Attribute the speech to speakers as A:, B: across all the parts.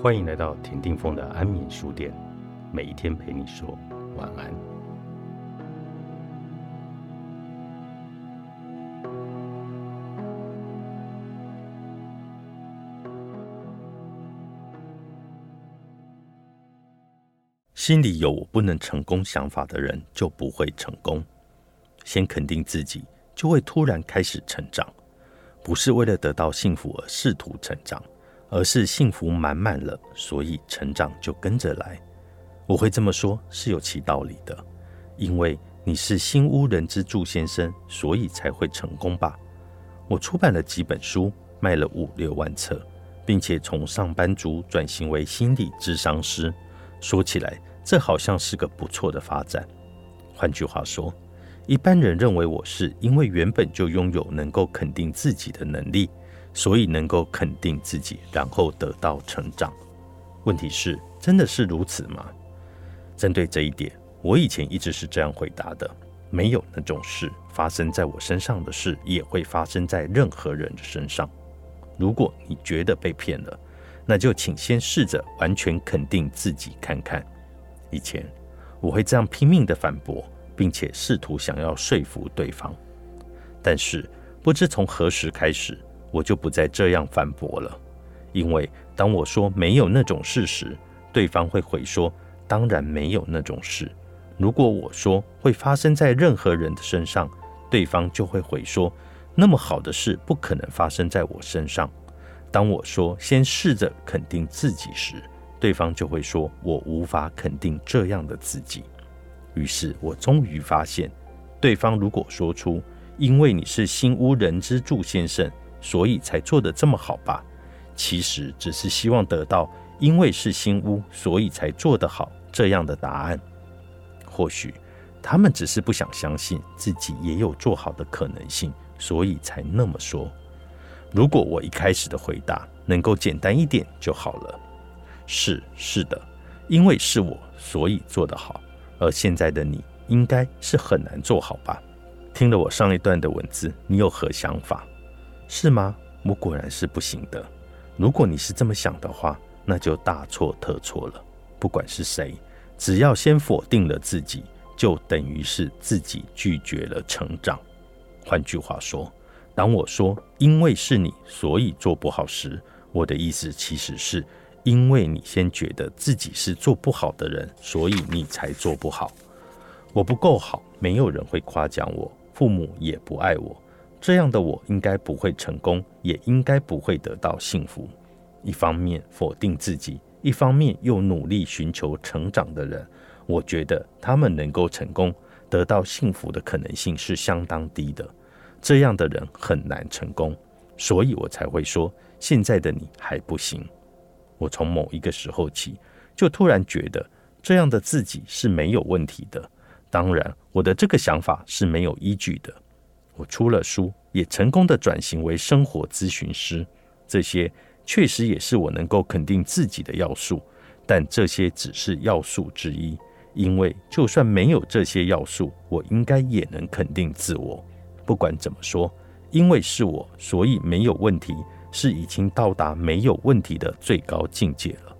A: 欢迎来到田定峰的安眠书店，每一天陪你说晚安。心里有我不能成功想法的人，就不会成功。先肯定自己，就会突然开始成长。不是为了得到幸福而试图成长。而是幸福满满了，所以成长就跟着来。我会这么说，是有其道理的。因为你是新屋人之助先生，所以才会成功吧？我出版了几本书，卖了五六万册，并且从上班族转型为心理智商师。说起来，这好像是个不错的发展。换句话说，一般人认为我是因为原本就拥有能够肯定自己的能力。所以能够肯定自己，然后得到成长。问题是，真的是如此吗？针对这一点，我以前一直是这样回答的：没有那种事发生在我身上的事，也会发生在任何人的身上。如果你觉得被骗了，那就请先试着完全肯定自己看看。以前我会这样拼命的反驳，并且试图想要说服对方，但是不知从何时开始。我就不再这样反驳了，因为当我说没有那种事时，对方会回说：“当然没有那种事。”如果我说会发生在任何人的身上，对方就会回说：“那么好的事不可能发生在我身上。”当我说先试着肯定自己时，对方就会说：“我无法肯定这样的自己。”于是我终于发现，对方如果说出“因为你是新屋人之助先生”。所以才做得这么好吧？其实只是希望得到，因为是新屋，所以才做得好这样的答案。或许他们只是不想相信自己也有做好的可能性，所以才那么说。如果我一开始的回答能够简单一点就好了。是是的，因为是我，所以做得好。而现在的你应该是很难做好吧？听了我上一段的文字，你有何想法？是吗？我果然是不行的。如果你是这么想的话，那就大错特错了。不管是谁，只要先否定了自己，就等于是自己拒绝了成长。换句话说，当我说因为是你，所以做不好时，我的意思其实是因为你先觉得自己是做不好的人，所以你才做不好。我不够好，没有人会夸奖我，父母也不爱我。这样的我应该不会成功，也应该不会得到幸福。一方面否定自己，一方面又努力寻求成长的人，我觉得他们能够成功、得到幸福的可能性是相当低的。这样的人很难成功，所以我才会说现在的你还不行。我从某一个时候起，就突然觉得这样的自己是没有问题的。当然，我的这个想法是没有依据的。我出了书，也成功的转型为生活咨询师，这些确实也是我能够肯定自己的要素，但这些只是要素之一，因为就算没有这些要素，我应该也能肯定自我。不管怎么说，因为是我，所以没有问题，是已经到达没有问题的最高境界了。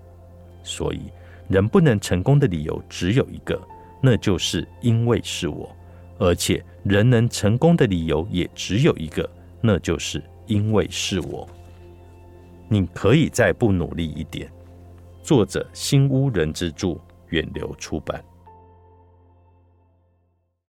A: 所以，人不能成功的理由只有一个，那就是因为是我。而且，人能成功的理由也只有一个，那就是因为是我。你可以再不努力一点。作者：新屋人之助，远流出版。